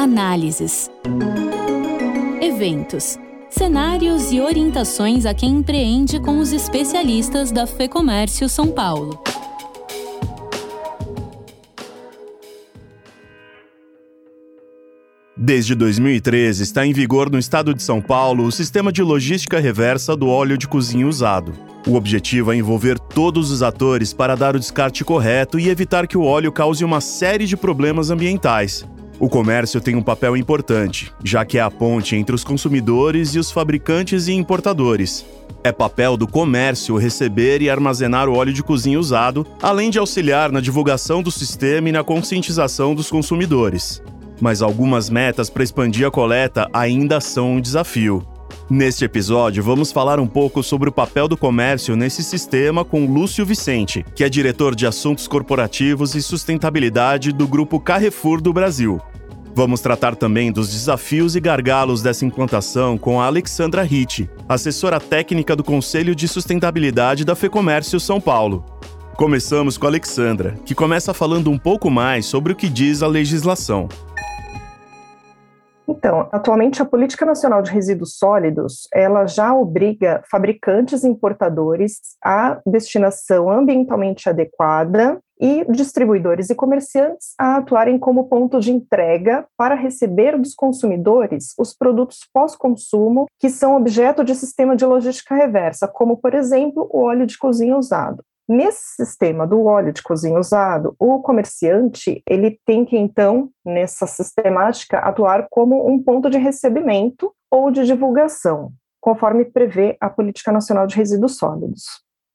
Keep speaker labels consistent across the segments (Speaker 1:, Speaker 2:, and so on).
Speaker 1: análises, eventos, cenários e orientações a quem empreende com os especialistas da FEComércio São Paulo.
Speaker 2: Desde 2013 está em vigor no estado de São Paulo o sistema de logística reversa do óleo de cozinha usado. O objetivo é envolver todos os atores para dar o descarte correto e evitar que o óleo cause uma série de problemas ambientais. O comércio tem um papel importante, já que é a ponte entre os consumidores e os fabricantes e importadores. É papel do comércio receber e armazenar o óleo de cozinha usado, além de auxiliar na divulgação do sistema e na conscientização dos consumidores mas algumas metas para expandir a coleta ainda são um desafio. Neste episódio, vamos falar um pouco sobre o papel do comércio nesse sistema com Lúcio Vicente, que é diretor de assuntos corporativos e sustentabilidade do Grupo Carrefour do Brasil. Vamos tratar também dos desafios e gargalos dessa implantação com a Alexandra Ritt, assessora técnica do Conselho de Sustentabilidade da FEComércio São Paulo. Começamos com a Alexandra, que começa falando um pouco mais sobre o que diz a legislação.
Speaker 3: Então, atualmente a Política Nacional de Resíduos Sólidos, ela já obriga fabricantes e importadores à destinação ambientalmente adequada e distribuidores e comerciantes a atuarem como ponto de entrega para receber dos consumidores os produtos pós-consumo que são objeto de sistema de logística reversa, como, por exemplo, o óleo de cozinha usado. Nesse sistema do óleo de cozinha usado, o comerciante ele tem que então nessa sistemática atuar como um ponto de recebimento ou de divulgação, conforme prevê a Política Nacional de Resíduos Sólidos.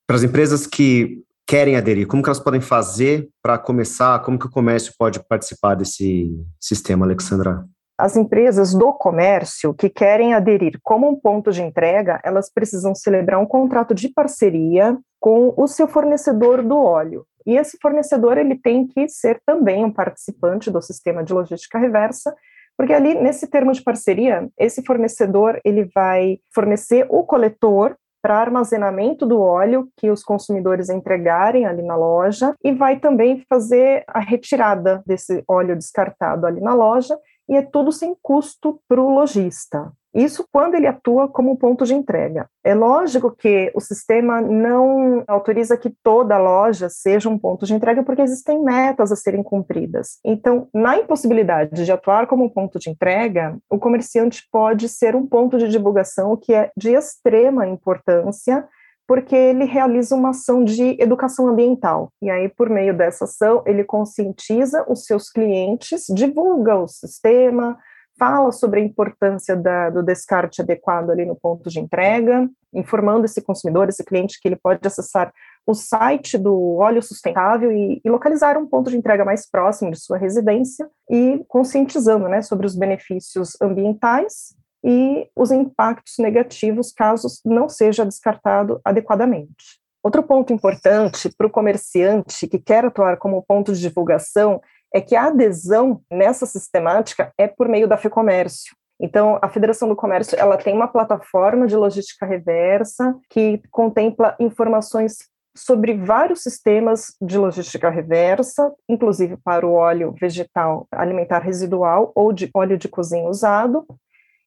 Speaker 4: Para as empresas que querem aderir, como que elas podem fazer para começar? Como que o comércio pode participar desse sistema, Alexandra?
Speaker 3: As empresas do comércio que querem aderir como um ponto de entrega, elas precisam celebrar um contrato de parceria com o seu fornecedor do óleo. E esse fornecedor ele tem que ser também um participante do sistema de logística reversa, porque ali nesse termo de parceria, esse fornecedor ele vai fornecer o coletor para armazenamento do óleo que os consumidores entregarem ali na loja e vai também fazer a retirada desse óleo descartado ali na loja e é tudo sem custo para o lojista. Isso quando ele atua como ponto de entrega. É lógico que o sistema não autoriza que toda loja seja um ponto de entrega, porque existem metas a serem cumpridas. Então, na impossibilidade de atuar como ponto de entrega, o comerciante pode ser um ponto de divulgação que é de extrema importância porque ele realiza uma ação de educação ambiental. E aí, por meio dessa ação, ele conscientiza os seus clientes, divulga o sistema, fala sobre a importância da, do descarte adequado ali no ponto de entrega, informando esse consumidor, esse cliente, que ele pode acessar o site do óleo sustentável e, e, localizar um ponto de entrega mais próximo de sua residência e conscientizando né, sobre os benefícios ambientais e os impactos negativos caso não seja descartado adequadamente. Outro ponto importante para o comerciante que quer atuar como ponto de divulgação é que a adesão nessa sistemática é por meio da FEComércio. Então, a Federação do Comércio ela tem uma plataforma de logística reversa que contempla informações sobre vários sistemas de logística reversa, inclusive para o óleo vegetal alimentar residual ou de óleo de cozinha usado,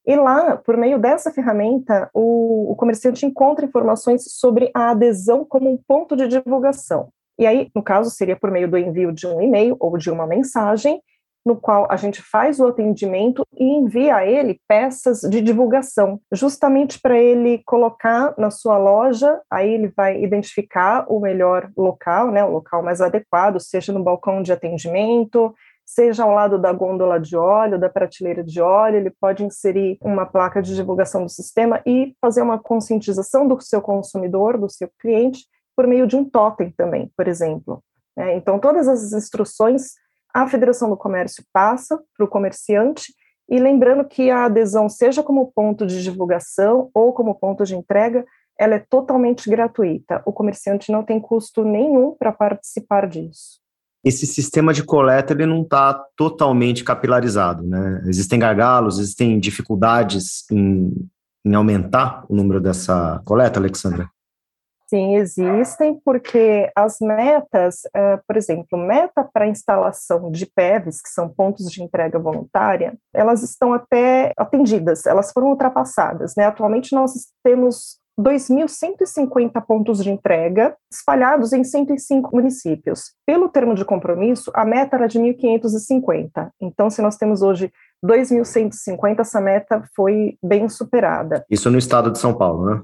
Speaker 3: e lá, por meio dessa ferramenta, o, o, comerciante encontra informações sobre a adesão como um ponto de divulgação. E aí, no caso, seria por meio do envio de um e-mail ou de uma mensagem, no qual a gente faz o atendimento e envia a ele peças de divulgação, justamente para ele colocar na sua loja, aí ele vai identificar o melhor local, né, o local mais adequado, seja no balcão de atendimento, seja ao lado da gôndola de óleo, da prateleira de óleo, ele pode inserir uma placa de divulgação do sistema e fazer uma conscientização do seu consumidor, do seu cliente, por meio de um totem também, por exemplo. É, então, todas as instruções a Federação do Comércio passa para o comerciante, e lembrando que a adesão, seja como ponto de divulgação ou como ponto de entrega, ela é totalmente gratuita. O comerciante não tem custo nenhum para participar disso
Speaker 4: esse sistema de coleta ele não está totalmente capilarizado, né? Existem gargalos, existem dificuldades em, em aumentar o número dessa coleta, Alexandra?
Speaker 3: Sim, existem, porque as metas, uh, por exemplo, meta para instalação de PEVs, que são pontos de entrega voluntária, elas estão até atendidas, elas foram ultrapassadas. Né? Atualmente nós temos 2.150 pontos de entrega espalhados em 105 municípios. Pelo termo de compromisso, a meta era de 1.550. Então, se nós temos hoje 2.150, essa meta foi bem superada.
Speaker 4: Isso no estado de São Paulo, né?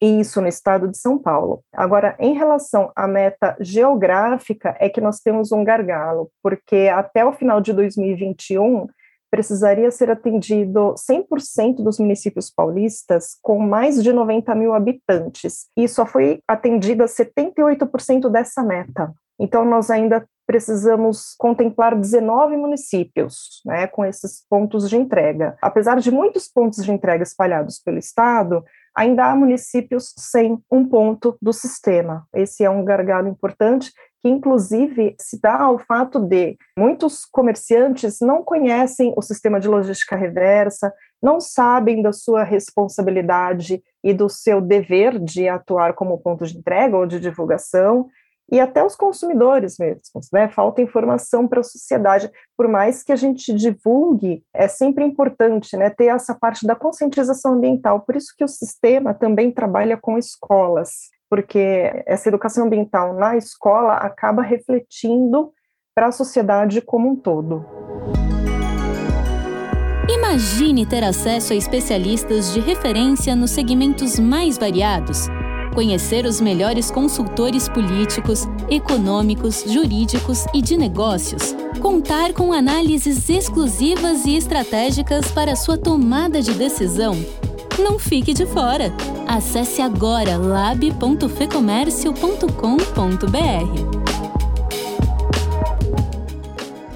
Speaker 3: Isso, no estado de São Paulo. Agora, em relação à meta geográfica, é que nós temos um gargalo, porque até o final de 2021 precisaria ser atendido 100% dos municípios paulistas com mais de 90 mil habitantes, e só foi atendida 78% dessa meta. Então, nós ainda precisamos contemplar 19 municípios né, com esses pontos de entrega. Apesar de muitos pontos de entrega espalhados pelo Estado, ainda há municípios sem um ponto do sistema. Esse é um gargalo importante que inclusive se dá ao fato de muitos comerciantes não conhecem o sistema de logística reversa, não sabem da sua responsabilidade e do seu dever de atuar como ponto de entrega ou de divulgação, e até os consumidores mesmos, né? Falta informação para a sociedade, por mais que a gente divulgue, é sempre importante, né, ter essa parte da conscientização ambiental. Por isso que o sistema também trabalha com escolas porque essa educação ambiental na escola acaba refletindo para a sociedade como um todo.
Speaker 1: Imagine ter acesso a especialistas de referência nos segmentos mais variados, conhecer os melhores consultores políticos, econômicos, jurídicos e de negócios, contar com análises exclusivas e estratégicas para sua tomada de decisão não fique de fora. Acesse agora lab.fecomércio.com.br.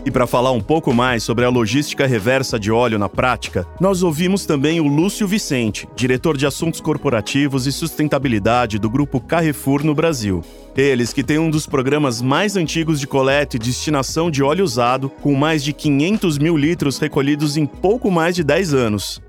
Speaker 2: E para falar um pouco mais sobre a logística reversa de óleo na prática, nós ouvimos também o Lúcio Vicente, diretor de assuntos corporativos e sustentabilidade do grupo Carrefour no Brasil. Eles que têm um dos programas mais antigos de coleta e destinação de óleo usado, com mais de 500 mil litros recolhidos em pouco mais de 10 anos.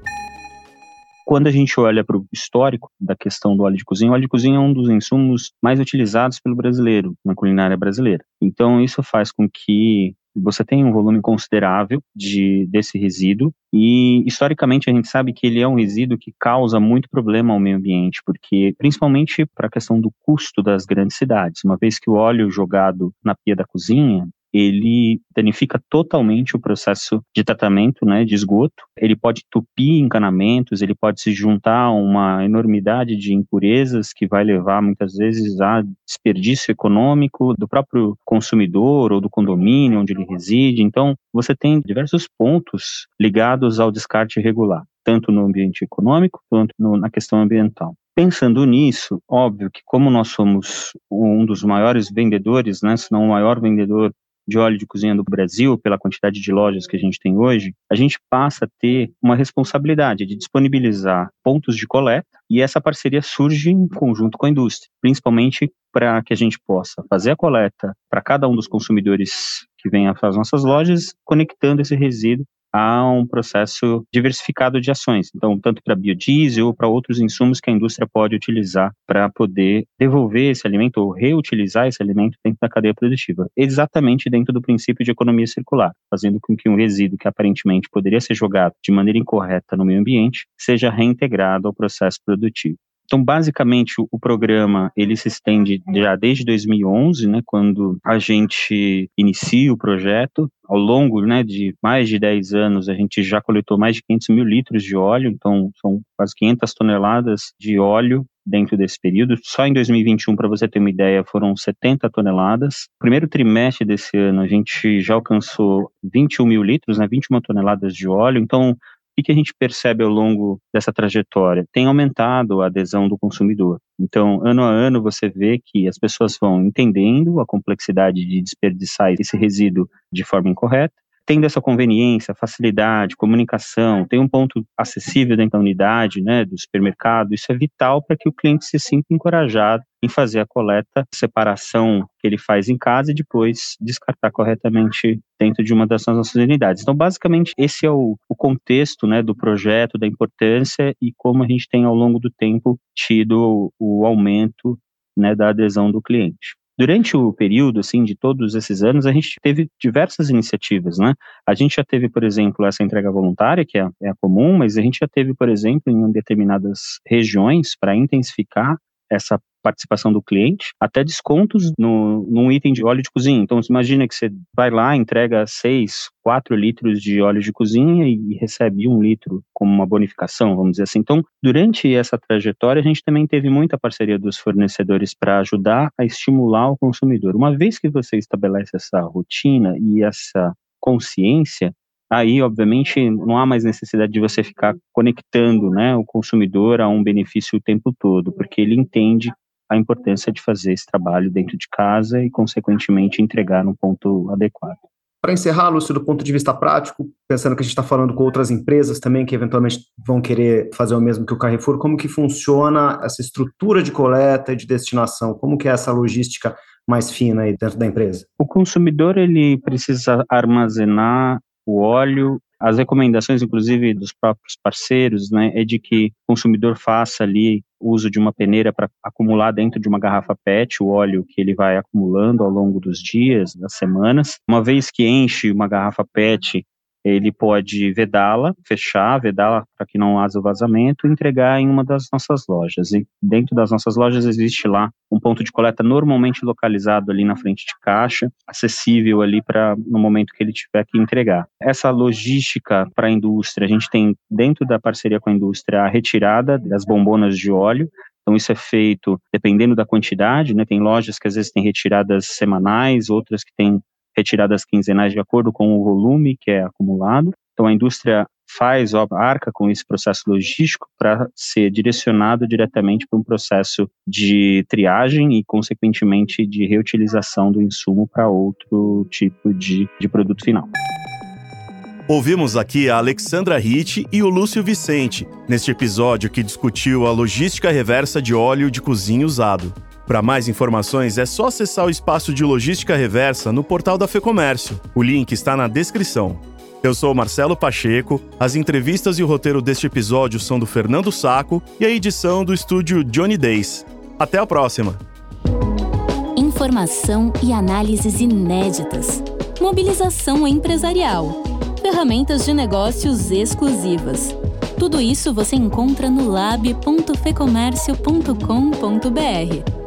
Speaker 5: Quando a gente olha para o histórico da questão do óleo de cozinha, o óleo de cozinha é um dos insumos mais utilizados pelo brasileiro, na culinária brasileira. Então, isso faz com que você tenha um volume considerável de, desse resíduo e historicamente a gente sabe que ele é um resíduo que causa muito problema ao meio ambiente, porque principalmente para a questão do custo das grandes cidades, uma vez que o óleo jogado na pia da cozinha, ele danifica totalmente o processo de tratamento né, de esgoto. Ele pode tupir encanamentos, ele pode se juntar a uma enormidade de impurezas que vai levar muitas vezes a desperdício econômico do próprio consumidor ou do condomínio onde ele reside. Então, você tem diversos pontos ligados ao descarte irregular, tanto no ambiente econômico quanto no, na questão ambiental. Pensando nisso, óbvio que como nós somos um dos maiores vendedores, né, se não o maior vendedor de óleo de cozinha do Brasil, pela quantidade de lojas que a gente tem hoje, a gente passa a ter uma responsabilidade de disponibilizar pontos de coleta e essa parceria surge em conjunto com a indústria, principalmente para que a gente possa fazer a coleta para cada um dos consumidores que vem às nossas lojas, conectando esse resíduo a um processo diversificado de ações. Então, tanto para biodiesel ou para outros insumos que a indústria pode utilizar para poder devolver esse alimento ou reutilizar esse alimento dentro da cadeia produtiva, exatamente dentro do princípio de economia circular, fazendo com que um resíduo que aparentemente poderia ser jogado de maneira incorreta no meio ambiente seja reintegrado ao processo produtivo. Então, basicamente, o, programa ele se estende já desde 2011, né, quando a gente inicia o projeto. Ao longo né, de mais de 10 anos, a gente já coletou mais de 500 mil litros de óleo, então são quase 500 toneladas de óleo dentro desse período. Só em 2021, para você ter uma ideia, foram 70 toneladas. Primeiro trimestre desse ano, a gente já alcançou 21 mil litros, né, 21 toneladas de óleo. Então, o que a gente percebe ao longo dessa trajetória? Tem aumentado a adesão do consumidor. Então, ano a ano, você vê que as pessoas vão entendendo a complexidade de desperdiçar esse resíduo de forma incorreta, tendo essa conveniência, facilidade, comunicação, tem um ponto acessível dentro da unidade, né, do supermercado, isso é vital para que o cliente se sinta encorajado em fazer a coleta, separação que ele faz em casa e depois descartar corretamente dentro de uma das nossas unidades. Então, basicamente, esse é o, o contexto né, do projeto, da importância e como a gente tem ao longo do tempo tido o, o aumento né, da adesão do cliente. Durante o período, assim, de todos esses anos, a gente teve diversas iniciativas, né? A gente já teve, por exemplo, essa entrega voluntária, que é, é comum, mas a gente já teve, por exemplo, em determinadas regiões, para intensificar essa participação do cliente, até descontos no, num item de óleo de cozinha. Então, imagina que você vai lá, entrega 6, 4 litros de óleo de cozinha e recebe um litro como uma bonificação, vamos dizer assim. Então, durante essa trajetória, a gente também teve muita parceria dos fornecedores para ajudar a estimular o consumidor. Uma vez que você estabelece essa rotina e essa consciência, aí, obviamente, não há mais necessidade de você ficar conectando né, o consumidor a um benefício o tempo todo, porque ele entende a importância de fazer esse trabalho dentro de casa e, consequentemente, entregar no ponto adequado.
Speaker 4: Para encerrar, Lúcio, do ponto de vista prático, pensando que a gente está falando com outras empresas também que eventualmente vão querer fazer o mesmo que o Carrefour, como que funciona essa estrutura de coleta e de destinação? Como que é essa logística mais fina aí dentro da empresa?
Speaker 5: O consumidor ele precisa armazenar o óleo as recomendações, inclusive, dos próprios parceiros, né, é de que o consumidor faça ali uso de uma peneira para acumular dentro de uma garrafa PET o óleo que ele vai acumulando ao longo dos dias, das semanas. Uma vez que enche uma garrafa PET ele pode vedá-la, fechar, vedá-la para que não haja o vazamento e entregar em uma das nossas lojas. E dentro das nossas lojas existe lá um ponto de coleta normalmente localizado ali na frente de caixa, acessível ali para no momento que ele tiver que entregar. Essa logística para a indústria, a gente tem dentro da parceria com a indústria a retirada das bombonas de óleo, então, isso é feito dependendo da quantidade, né? Tem lojas que às vezes têm retiradas semanais, outras que têm retiradas quinzenais de acordo com o volume que é acumulado. Então, a indústria faz, arca com esse processo logístico para ser direcionado diretamente para um processo de triagem e, consequentemente, de reutilização do insumo para outro tipo de, de produto final.
Speaker 2: Ouvimos aqui a Alexandra Ritt e o Lúcio Vicente, neste episódio que discutiu a logística reversa de óleo de cozinha usado. Para mais informações é só acessar o espaço de logística reversa no portal da Fecomércio. O link está na descrição. Eu sou Marcelo Pacheco, as entrevistas e o roteiro deste episódio são do Fernando Saco e a edição do estúdio Johnny Days. Até a próxima!
Speaker 1: Informação e análises inéditas. Mobilização empresarial. Ferramentas de negócios exclusivas. Tudo isso você encontra no lab.fecomércio.com.br.